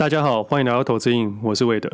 大家好，欢迎来到投资瘾，我是魏德。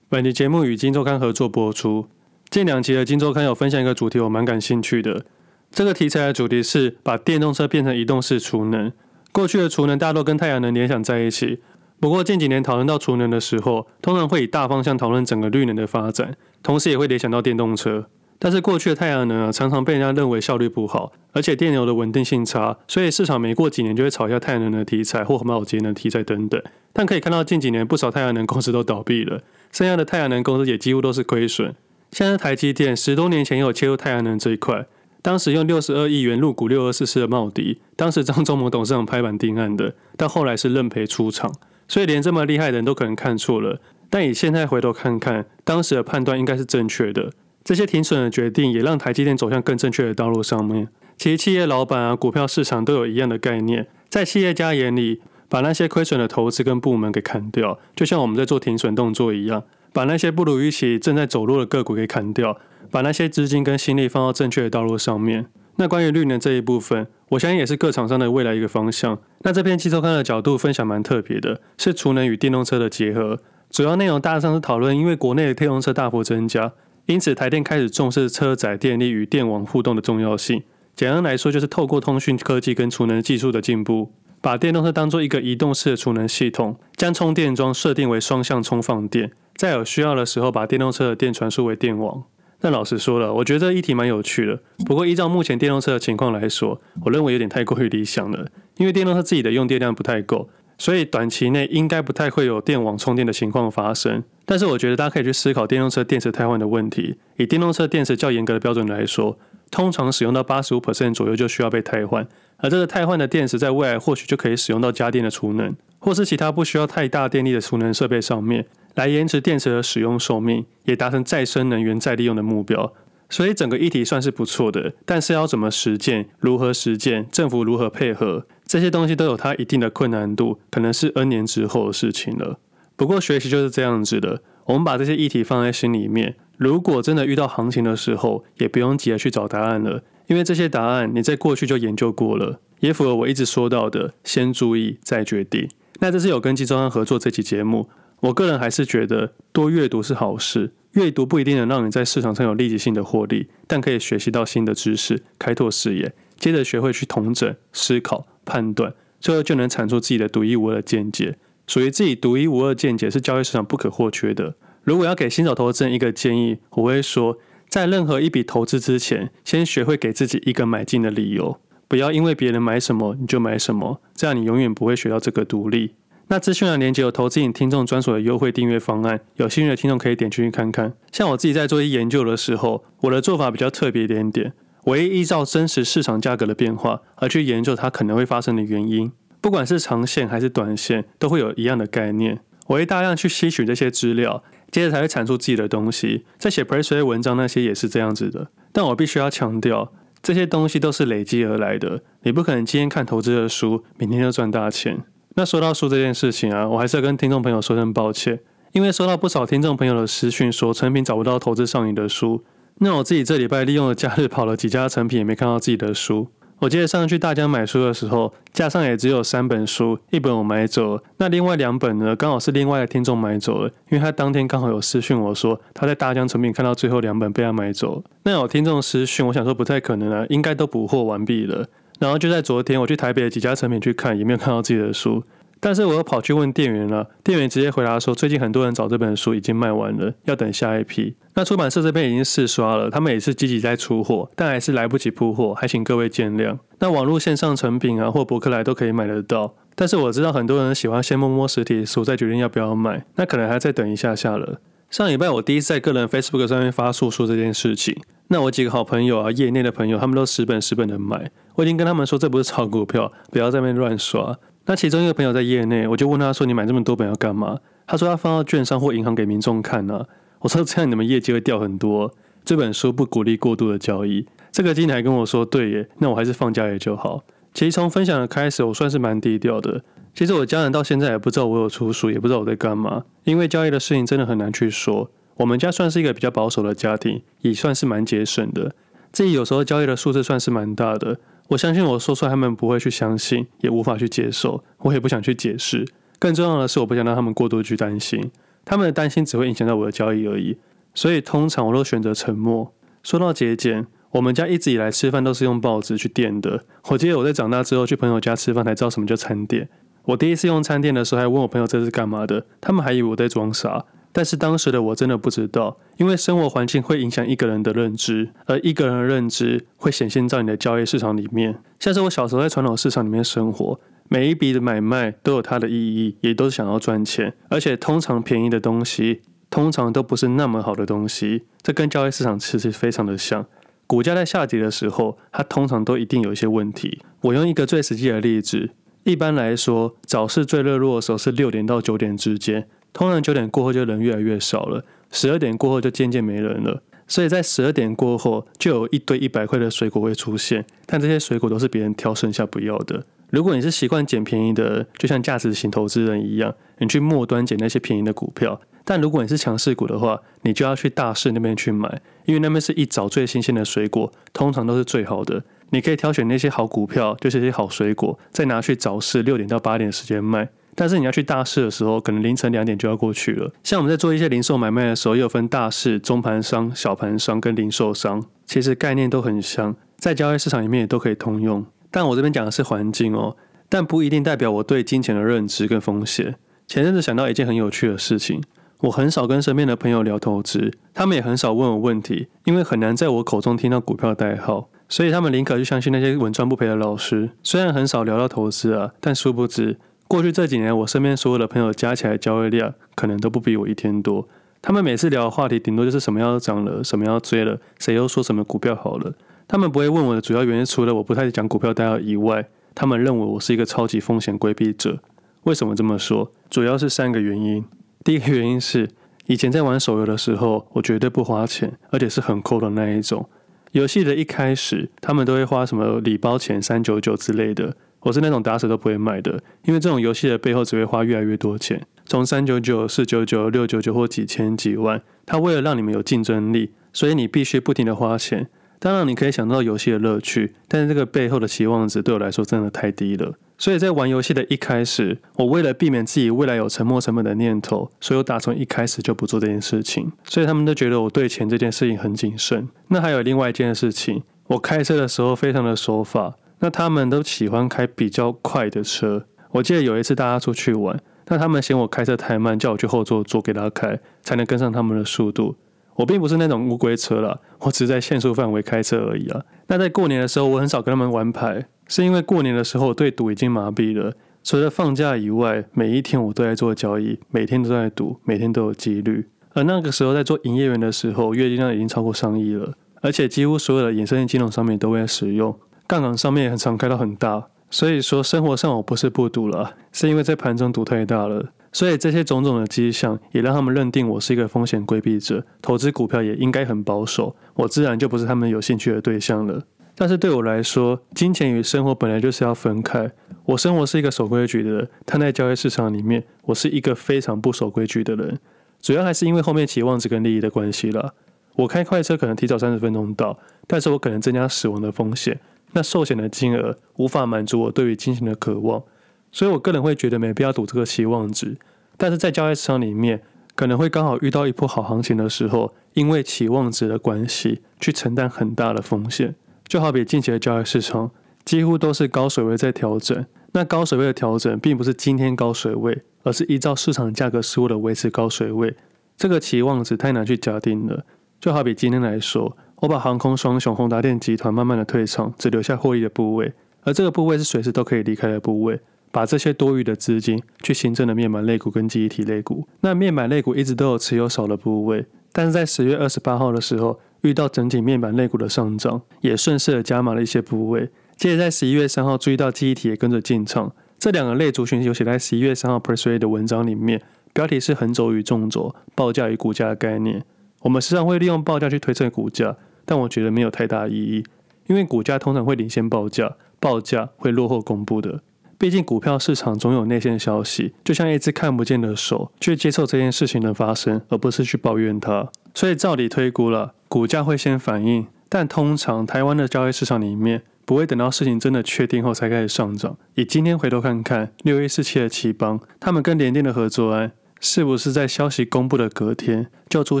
本期节目与金周刊合作播出。近两期的金周刊有分享一个主题，我蛮感兴趣的。这个题材的主题是把电动车变成移动式储能。过去的储能大多跟太阳能联想在一起，不过近几年讨论到储能的时候，通常会以大方向讨论整个绿能的发展，同时也会联想到电动车。但是过去的太阳能啊，常常被人家认为效率不好，而且电流的稳定性差，所以市场没过几年就会炒一下太阳能的题材或环保节能题材等等。但可以看到近几年不少太阳能公司都倒闭了，剩下的太阳能公司也几乎都是亏损。现在台积电十多年前也有切入太阳能这一块，当时用六十二亿元入股六二四四的茂迪，当时张忠谋董事长拍板定案的，但后来是认赔出场，所以连这么厉害的人都可能看错了。但以现在回头看看，当时的判断应该是正确的。这些停损的决定也让台积电走向更正确的道路上面。其实企业老板啊，股票市场都有一样的概念，在企业家眼里，把那些亏损的投资跟部门给砍掉，就像我们在做停损动作一样，把那些不如预期正在走弱的个股给砍掉，把那些资金跟心力放到正确的道路上面。那关于绿能这一部分，我相信也是各厂商的未来一个方向。那这篇期周刊的角度分享蛮特别的，是储能与电动车的结合，主要内容大致上是讨论，因为国内的电动车大幅增加。因此，台电开始重视车载电力与电网互动的重要性。简单来说，就是透过通讯科技跟储能技术的进步，把电动车当作一个移动式的储能系统，将充电桩设定为双向充放电，在有需要的时候，把电动车的电传输为电网。但老实说了，我觉得这议题蛮有趣的。不过，依照目前电动车的情况来说，我认为有点太过于理想了，因为电动车自己的用电量不太够。所以短期内应该不太会有电网充电的情况发生，但是我觉得大家可以去思考电动车电池汰换的问题。以电动车电池较严格的标准来说，通常使用到八十五 percent 左右就需要被汰换，而这个汰换的电池在未来或许就可以使用到家电的储能，或是其他不需要太大电力的储能设备上面，来延迟电池的使用寿命，也达成再生能源再利用的目标。所以整个议题算是不错的，但是要怎么实践，如何实践，政府如何配合？这些东西都有它一定的困难度，可能是 N 年之后的事情了。不过学习就是这样子的，我们把这些议题放在心里面。如果真的遇到行情的时候，也不用急着去找答案了，因为这些答案你在过去就研究过了，也符合我一直说到的先注意再决定。那这是有跟今周刊合作这期节目，我个人还是觉得多阅读是好事，阅读不一定能让你在市场上有立即性的获利，但可以学习到新的知识，开拓视野，接着学会去统整思考。判断，最后就能产出自己的独一无二的见解。属于自己独一无二见解是交易市场不可或缺的。如果要给新手投资人一个建议，我会说，在任何一笔投资之前，先学会给自己一个买进的理由，不要因为别人买什么你就买什么，这样你永远不会学到这个独立。那资讯的连接有投资瘾听众专属的优惠订阅方案，有兴趣的听众可以点进去看看。像我自己在做一研究的时候，我的做法比较特别一点点。我会依照真实市场价格的变化而去研究它可能会发生的原因，不管是长线还是短线，都会有一样的概念。我会大量去吸取这些资料，接着才会产出自己的东西。在写 Press 文章那些也是这样子的。但我必须要强调，这些东西都是累积而来的。你不可能今天看投资的书，明天就赚大钱。那说到书这件事情啊，我还是要跟听众朋友说声抱歉，因为收到不少听众朋友的私讯说，成品找不到投资上瘾的书。那我自己这礼拜利用了假日跑了几家成品，也没看到自己的书。我记得上次去大江买书的时候，架上也只有三本书，一本我买走了，那另外两本呢，刚好是另外的听众买走了，因为他当天刚好有私讯我说他在大江成品看到最后两本被他买走了。那有听众私讯，我想说不太可能啊，应该都补货完毕了。然后就在昨天，我去台北的几家成品去看，也没有看到自己的书。但是我又跑去问店员了，店员直接回答说，最近很多人找这本书已经卖完了，要等下一批。那出版社这边已经试刷了，他们也是积极在出货，但还是来不及铺货，还请各位见谅。那网络线上成品啊或博客来都可以买得到，但是我知道很多人喜欢先摸摸实体书再决定要不要买，那可能还要再等一下下了。上礼拜我第一次在个人 Facebook 上面发诉说这件事情，那我几个好朋友啊，业内的朋友，他们都十本十本的买，我已经跟他们说这不是炒股票，不要在那边乱刷。那其中一个朋友在业内，我就问他说：“你买这么多本要干嘛？”他说：“他放到券商或银行给民众看呢。”我说：“这样你们业绩会掉很多。这本书不鼓励过度的交易。”这个经理还跟我说：“对耶，那我还是放假也就好。”其实从分享的开始，我算是蛮低调的。其实我家人到现在也不知道我有出书，也不知道我在干嘛。因为交易的事情真的很难去说。我们家算是一个比较保守的家庭，也算是蛮节省的。自己有时候交易的数字算是蛮大的。我相信我说出来，他们不会去相信，也无法去接受，我也不想去解释。更重要的是，我不想让他们过多去担心，他们的担心只会影响到我的交易而已。所以通常我都选择沉默。说到节俭，我们家一直以来吃饭都是用报纸去垫的。我记得我在长大之后去朋友家吃饭才知道什么叫餐垫。我第一次用餐垫的时候，还问我朋友这是干嘛的，他们还以为我在装傻。但是当时的我真的不知道，因为生活环境会影响一个人的认知，而一个人的认知会显现在你的交易市场里面。像是我小时候在传统市场里面生活，每一笔的买卖都有它的意义，也都是想要赚钱，而且通常便宜的东西，通常都不是那么好的东西。这跟交易市场其实非常的像，股价在下跌的时候，它通常都一定有一些问题。我用一个最实际的例子，一般来说，早市最热络的时候是六点到九点之间。通常九点过后就人越来越少了，十二点过后就渐渐没人了。所以在十二点过后，就有一堆一百块的水果会出现，但这些水果都是别人挑剩下不要的。如果你是习惯捡便宜的，就像价值型投资人一样，你去末端捡那些便宜的股票。但如果你是强势股的话，你就要去大市那边去买，因为那边是一早最新鲜的水果，通常都是最好的。你可以挑选那些好股票，就是些好水果，再拿去早市六点到八点时间卖。但是你要去大市的时候，可能凌晨两点就要过去了。像我们在做一些零售买卖的时候，也有分大市、中盘商、小盘商跟零售商，其实概念都很像，在交易市场里面也都可以通用。但我这边讲的是环境哦，但不一定代表我对金钱的认知跟风险。前阵子想到一件很有趣的事情，我很少跟身边的朋友聊投资，他们也很少问我问题，因为很难在我口中听到股票代号，所以他们宁可去相信那些稳赚不赔的老师。虽然很少聊到投资啊，但殊不知。过去这几年，我身边所有的朋友加起来交易量可能都不比我一天多。他们每次聊的话题，顶多就是什么要涨了，什么要追了，谁又说什么股票好了。他们不会问我的主要原因，除了我不太讲股票代号以外，他们认为我是一个超级风险规避者。为什么这么说？主要是三个原因。第一个原因是，以前在玩手游的时候，我绝对不花钱，而且是很抠的那一种。游戏的一开始，他们都会花什么礼包钱三九九之类的。我是那种打死都不会买的，因为这种游戏的背后只会花越来越多钱，从三九九、四九九、六九九或几千几万，它为了让你们有竞争力，所以你必须不停的花钱。当然，你可以享受到游戏的乐趣，但是这个背后的期望值对我来说真的太低了。所以在玩游戏的一开始，我为了避免自己未来有沉没成本的念头，所以我打从一开始就不做这件事情。所以他们都觉得我对钱这件事情很谨慎。那还有另外一件事情，我开车的时候非常的守法。那他们都喜欢开比较快的车。我记得有一次大家出去玩，那他们嫌我开车太慢，叫我去后座坐给他开，才能跟上他们的速度。我并不是那种乌龟车啦，我只是在限速范围开车而已啊。那在过年的时候，我很少跟他们玩牌，是因为过年的时候我对赌已经麻痹了。除了放假以外，每一天我都在做交易，每天都在赌，每天都有几率。而那个时候在做营业员的时候，月金量已经超过上亿了，而且几乎所有的衍生性金融商品都会使用。杠杆上面也很常开到很大，所以说生活上我不是不赌了，是因为在盘中赌太大了。所以这些种种的迹象也让他们认定我是一个风险规避者，投资股票也应该很保守，我自然就不是他们有兴趣的对象了。但是对我来说，金钱与生活本来就是要分开。我生活是一个守规矩的人，但在交易市场里面，我是一个非常不守规矩的人。主要还是因为后面期望值跟利益的关系了。我开快车可能提早三十分钟到，但是我可能增加死亡的风险。那寿险的金额无法满足我对于金钱的渴望，所以我个人会觉得没必要赌这个期望值。但是在交易市场里面，可能会刚好遇到一波好行情的时候，因为期望值的关系，去承担很大的风险。就好比近期的交易市场，几乎都是高水位在调整。那高水位的调整，并不是今天高水位，而是依照市场价格失误的维持高水位。这个期望值太难去假定了。就好比今天来说。我把航空双雄宏达电集团慢慢的退场，只留下获利的部位，而这个部位是随时都可以离开的部位，把这些多余的资金去新增的面板类股跟记忆体类股。那面板类股一直都有持有少的部位，但是在十月二十八号的时候，遇到整体面板类股的上涨，也顺势的加码了一些部位。接着在十一月三号注意到记忆体也跟着进场，这两个类族群有写在十一月三号 Press 的文章里面，标题是横轴与纵轴，报价与股价的概念。我们时常会利用报价去推测股价，但我觉得没有太大意义，因为股价通常会领先报价，报价会落后公布的。毕竟股票市场总有内线消息，就像一只看不见的手，去接受这件事情的发生，而不是去抱怨它。所以照理推估了，股价会先反应，但通常台湾的交易市场里面不会等到事情真的确定后才开始上涨。以今天回头看看，六一四七的頎邦，他们跟联电的合作案，是不是在消息公布的隔天就出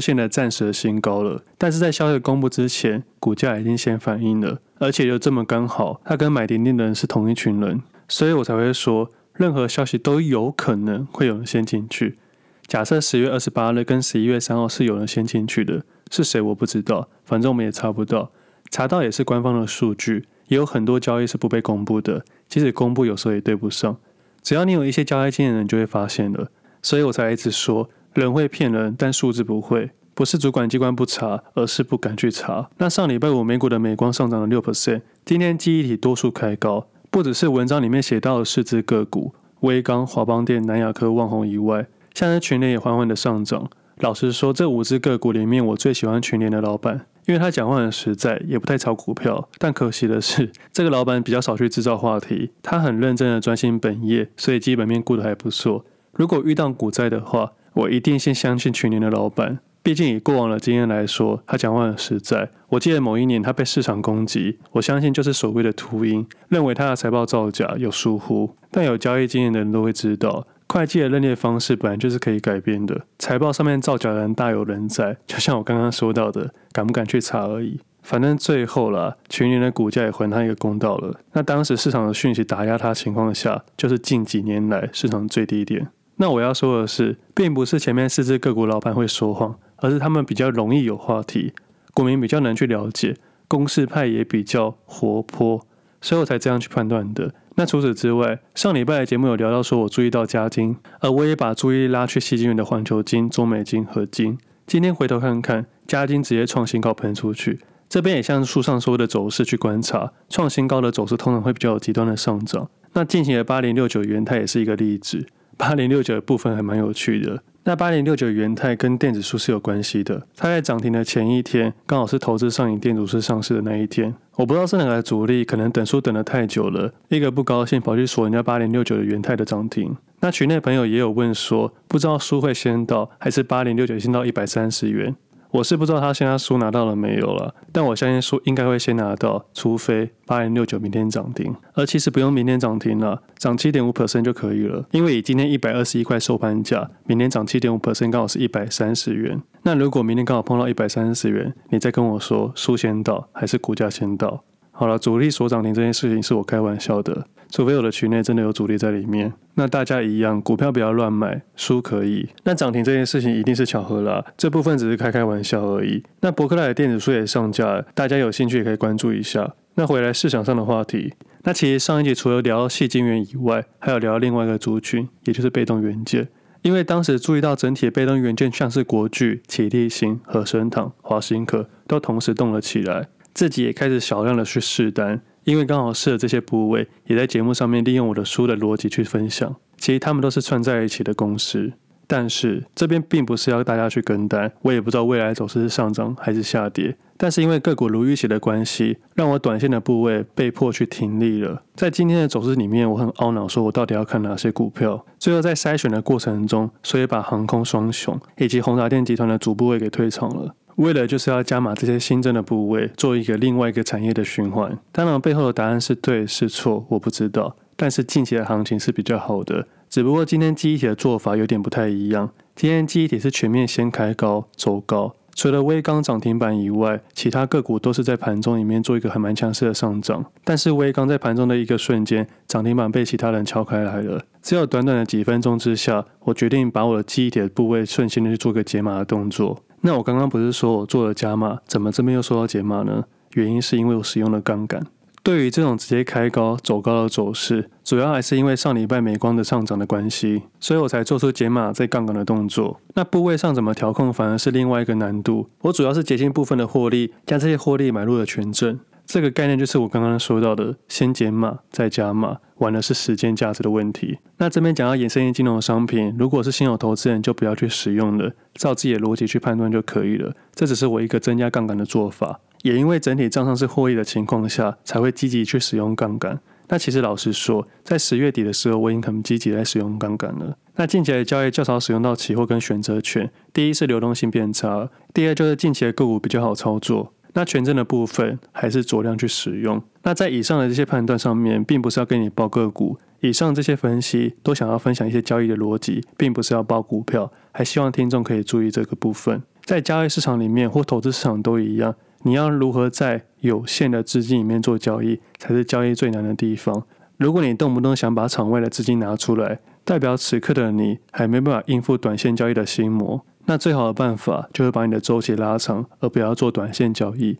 现了暂时的新高了？但是在消息公布之前，股价已经先反应了，而且又这么刚好，他跟买联电的人是同一群人，所以我才会说，任何消息都有可能会有人先进去。假设十月二十八日跟十一月三号是有人先进去的，是谁我不知道，反正我们也查不到，查到也是官方的数据，也有很多交易是不被公布的，即使公布有时候也对不上。只要你有一些交易经验的人，就会发现了，所以我才一直说，人会骗人，但数字不会，不是主管机关不查，而是不敢去查。那上礼拜五美股的美光上涨了六 percent，今天记忆体多数开高，不只是文章里面写到的四只个股，威刚、华邦电、南亚科、旺宏以外。现在群联也缓缓的上涨。老实说，这五只个股里面，我最喜欢群联的老板，因为他讲话很实在，也不太炒股票。但可惜的是，这个老板比较少去制造话题，他很认真的专心本业，所以基本面顾得还不错。如果遇到股灾的话，我一定先相信群联的老板。毕竟以过往的经验来说，他讲话很实在。我记得某一年他被市场攻击，我相信就是所谓的秃鹰，认为他的财报造假有疏忽。但有交易经验的人都会知道。会计的认列方式本来就是可以改变的，财报上面造假的人大有人在，就像我刚刚说到的，敢不敢去查而已。反正最后啦，群联的股价也还他一个公道了。那当时市场的讯息打压他情况下，就是近几年来市场最低点。那我要说的是，并不是前面四只个股老板会说谎，而是他们比较容易有话题，股民比较难去了解，公司派也比较活泼，所以我才这样去判断的。那除此之外，上礼拜的节目有聊到说，我注意到加金，而我也把注意力拉去西京元的环球金、中美金、合金。今天回头看看，加金直接创新高喷出去，这边也像书上说的走势去观察，创新高的走势通常会比较有极端的上涨。那近期的八零六九元它也是一个例子，八零六九的部分还蛮有趣的。那八零六九元泰跟电子书是有关系的，它在涨停的前一天，刚好是投资上影电子书上市的那一天。我不知道是哪个主力，可能等书等得太久了，一个不高兴跑去锁人家八零六九的元泰的涨停。那群内朋友也有问说，不知道书会先到，还是八零六九先到一百三十元？我是不知道他现在书拿到了没有了，但我相信书应该会先拿到，除非八零六九明天涨停。而其实不用明天涨停了，涨七点五 percent 就可以了，因为以今天一百二十一块收盘价，明天涨七点五 percent 刚好是一百三十元。那如果明天刚好碰到一百三十元，你再跟我说书先到还是股价先到？好了，主力锁涨停这件事情是我开玩笑的。除非我的群内真的有主力在里面，那大家一样，股票不要乱买，输可以。那涨停这件事情一定是巧合啦，这部分只是开开玩笑而已。那博克莱的电子书也上架，大家有兴趣也可以关注一下。那回来市场上的话题，那其实上一集除了聊到矽晶圆以外，还有聊到另外一个族群，也就是被动元件。因为当时注意到整体被动元件，像是国巨、启力新、和生堂、华新科都同时动了起来，自己也开始小量的去试单。因为刚好试了这些部位，也在节目上面利用我的书的逻辑去分享。其实他们都是串在一起的公司，但是这边并不是要大家去跟单，我也不知道未来走势是上涨还是下跌。但是因为个股如预期的关系，让我短线的部位被迫去停利了。在今天的走势里面，我很懊恼，说我到底要看哪些股票。最后在筛选的过程中，所以把航空双雄以及宏达电集团的主部位给退场了。为了就是要加码这些新增的部位，做一个另外一个产业的循环。当然，背后的答案是对是错，我不知道。但是近期的行情是比较好的，只不过今天记忆体的做法有点不太一样。今天记忆体是全面先开高走高，除了微刚涨停板以外，其他个股都是在盘中里面做一个还蛮强势的上涨。但是微刚在盘中的一个瞬间，涨停板被其他人敲开来了。只有短短的几分钟之下，我决定把我的记忆体的部位瞬间的去做个解码的动作。那我刚刚不是说我做了加码，怎么这边又说到解码呢？原因是因为我使用了杠杆。对于这种直接开高走高的走势，主要还是因为上礼拜美光的上涨的关系，所以我才做出解码在杠杆的动作。那部位上怎么调控，反而是另外一个难度。我主要是结清部分的获利，将这些获利买入了权证。这个概念就是我刚刚说到的，先减码再加码，玩的是时间价值的问题。那这边讲到衍生性金融商品，如果是新手投资人就不要去使用了，照自己的逻辑去判断就可以了。这只是我一个增加杠杆的做法，也因为整体账上是获益的情况下，才会积极去使用杠杆。那其实老实说，在十月底的时候，我已经很积极在使用杠杆了。那近期的交易较少使用到期货跟选择权，第一是流动性变差，第二就是近期的个股比较好操作。那权证的部分还是酌量去使用。那在以上的这些判断上面，并不是要跟你报个股。以上这些分析都想要分享一些交易的逻辑，并不是要报股票。还希望听众可以注意这个部分。在交易市场里面或投资市场都一样，你要如何在有限的资金里面做交易，才是交易最难的地方。如果你动不动想把场外的资金拿出来，代表此刻的你还没办法应付短线交易的心魔。那最好的办法就是把你的周期拉长，而不要做短线交易。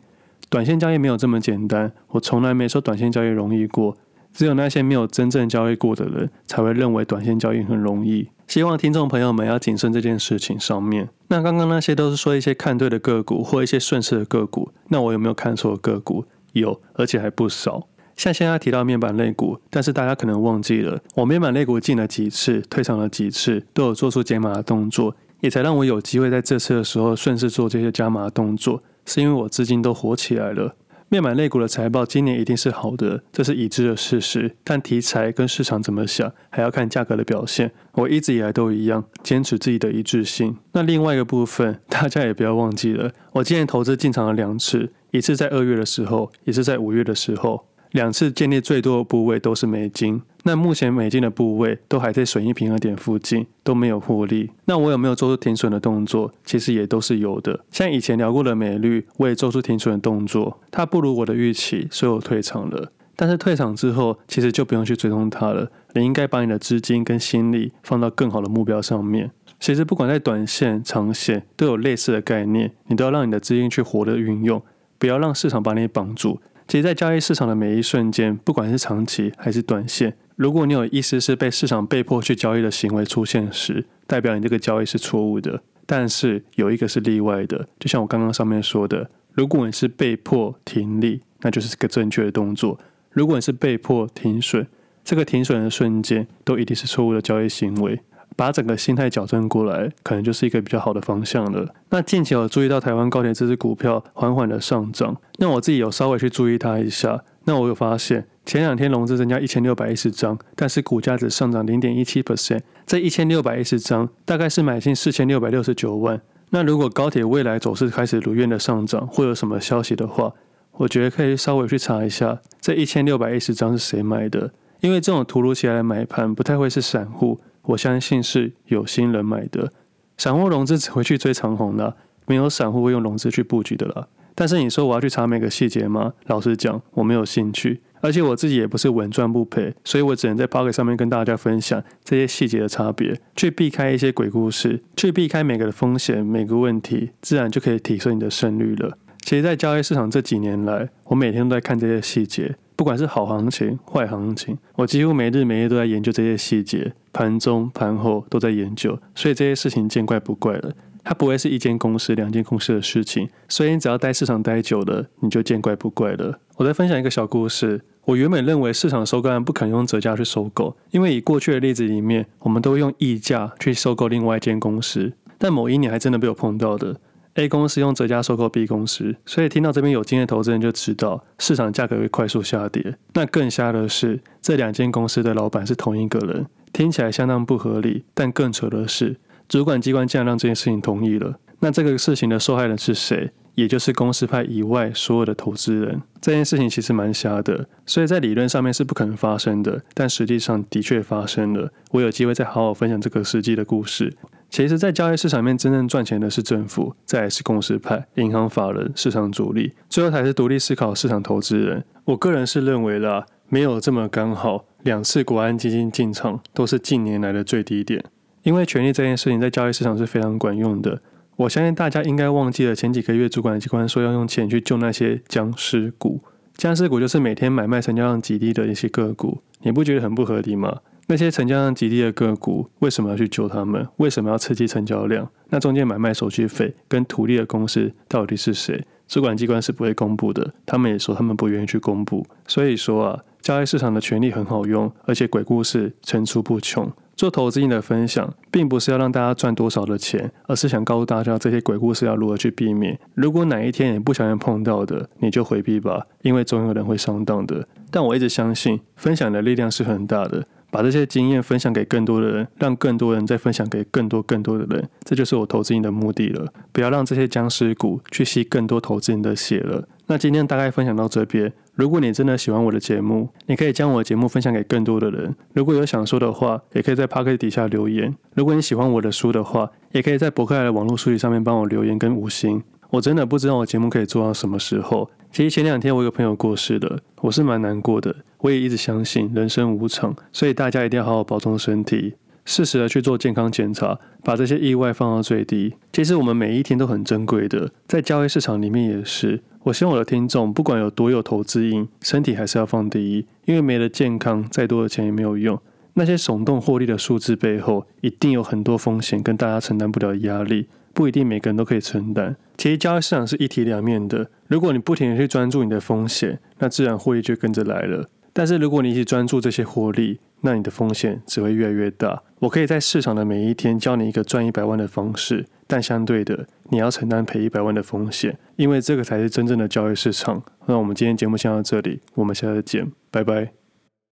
短线交易没有这么简单，我从来没说短线交易容易过。只有那些没有真正交易过的人，才会认为短线交易很容易。希望听众朋友们要谨慎这件事情上面。那刚刚那些都是说一些看对的个股或一些顺势的个股，那我有没有看错个股？有，而且还不少。像现在提到面板类股，但是大家可能忘记了，我面板类股进了几次，退场了几次，都有做出减码的动作。也才让我有机会在这次的时候顺势做这些加码动作，是因为我资金都活起来了。面板类股的财报今年一定是好的，这是已知的事实。但题材跟市场怎么想，还要看价格的表现。我一直以来都一样，坚持自己的一致性。那另外一个部分，大家也不要忘记了，我今年投资进场了两次，一次在二月的时候，一次在五月的时候。两次建立最多的部位都是美金，那目前美金的部位都还在损益平衡点附近，都没有获利。那我有没有做出停损的动作？其实也都是有的。像以前聊过的美率，我也做出停损的动作，它不如我的预期，所以我退场了。但是退场之后，其实就不用去追踪它了。你应该把你的资金跟心力放到更好的目标上面。其实不管在短线、长线，都有类似的概念，你都要让你的资金去活的运用，不要让市场把你绑住。其实，在交易市场的每一瞬间，不管是长期还是短线，如果你有意思是被市场被迫去交易的行为出现时，代表你这个交易是错误的。但是有一个是例外的，就像我刚刚上面说的，如果你是被迫停利，那就是个正确的动作；如果你是被迫停损，这个停损的瞬间都一定是错误的交易行为。把整个心态矫正过来，可能就是一个比较好的方向了。那近期有注意到台湾高铁这支股票缓缓的上涨，那我自己有稍微去注意它一下。那我有发现，前两天融资增加一千六百一十张，但是股价只上涨零点一七 percent。这一千六百一十张大概是买进四千六百六十九万。那如果高铁未来走势开始如愿的上涨，会有什么消息的话，我觉得可以稍微去查一下，这一千六百一十张是谁买的？因为这种突如其来的买盘不太会是散户。我相信是有心人买的，散户融资只会去追长虹的，没有散户会用融资去布局的啦。但是你说我要去查每个细节吗？老实讲，我没有兴趣，而且我自己也不是稳赚不赔，所以我只能在 Pocket 上面跟大家分享这些细节的差别，去避开一些鬼故事，去避开每个的风险，每个问题，自然就可以提升你的胜率了。其实，在交易市场这几年来，我每天都在看这些细节。不管是好行情、坏行情，我几乎每日每夜都在研究这些细节，盘中、盘后都在研究，所以这些事情见怪不怪了。它不会是一间公司、两间公司的事情，所以你只要待市场待久了，你就见怪不怪了。我再分享一个小故事。我原本认为市场收购案不可能用折价去收购，因为以过去的例子里面，我们都会用溢价去收购另外一间公司，但某一年还真的被我碰到的。A 公司用折价收购 B 公司，所以听到这边有经验投资人就知道市场价格会快速下跌。那更瞎的是，这两间公司的老板是同一个人，听起来相当不合理。但更扯的是，主管机关竟然让这件事情同意了。那这个事情的受害人是谁？也就是公司派以外所有的投资人。这件事情其实蛮瞎的，所以在理论上面是不可能发生的，但实际上的确发生了。我有机会再好好分享这个实际的故事。其实，在交易市场面，真正赚钱的是政府，再来是公司派、银行、法人、市场主力，最后才是独立思考市场投资人。我个人是认为啦，没有这么刚好，两次国安基金进场都是近年来的最低点。因为权力这件事情在交易市场是非常管用的。我相信大家应该忘记了前几个月主管机关说要用钱去救那些僵尸股，僵尸股就是每天买卖成交量极低的一些个股，你不觉得很不合理吗？那些成交量极低的个股，为什么要去救他们？为什么要刺激成交量？那中间买卖手续费跟图利的公司到底是谁？主管机关是不会公布的。他们也说他们不愿意去公布。所以说啊，交易市场的权力很好用，而且鬼故事层出不穷。做投资性的分享，并不是要让大家赚多少的钱，而是想告诉大家这些鬼故事要如何去避免。如果哪一天你不小心碰到的，你就回避吧，因为总有人会上当的。但我一直相信，分享的力量是很大的。把这些经验分享给更多的人，让更多人再分享给更多更多的人，这就是我投资你的目的了。不要让这些僵尸股去吸更多投资人的血了。那今天大概分享到这边。如果你真的喜欢我的节目，你可以将我的节目分享给更多的人。如果有想说的话，也可以在趴客底下留言。如果你喜欢我的书的话，也可以在博客来的网络书籍上面帮我留言跟五星。我真的不知道我节目可以做到什么时候。其实前两天我有个朋友过世了，我是蛮难过的。我也一直相信人生无常，所以大家一定要好好保重身体，适时的去做健康检查，把这些意外放到最低。其实我们每一天都很珍贵的，在交易市场里面也是。我希望我的听众不管有多有投资瘾，身体还是要放第一，因为没了健康，再多的钱也没有用。那些耸动获利的数字背后，一定有很多风险跟大家承担不了的压力，不一定每个人都可以承担。其实交易市场是一体两面的，如果你不停地去专注你的风险，那自然获利就跟着来了。但是如果你一直专注这些获利，那你的风险只会越来越大。我可以在市场的每一天教你一个赚一百万的方式，但相对的，你要承担赔一百万的风险，因为这个才是真正的交易市场。那我们今天节目先到这里，我们下次见，拜拜。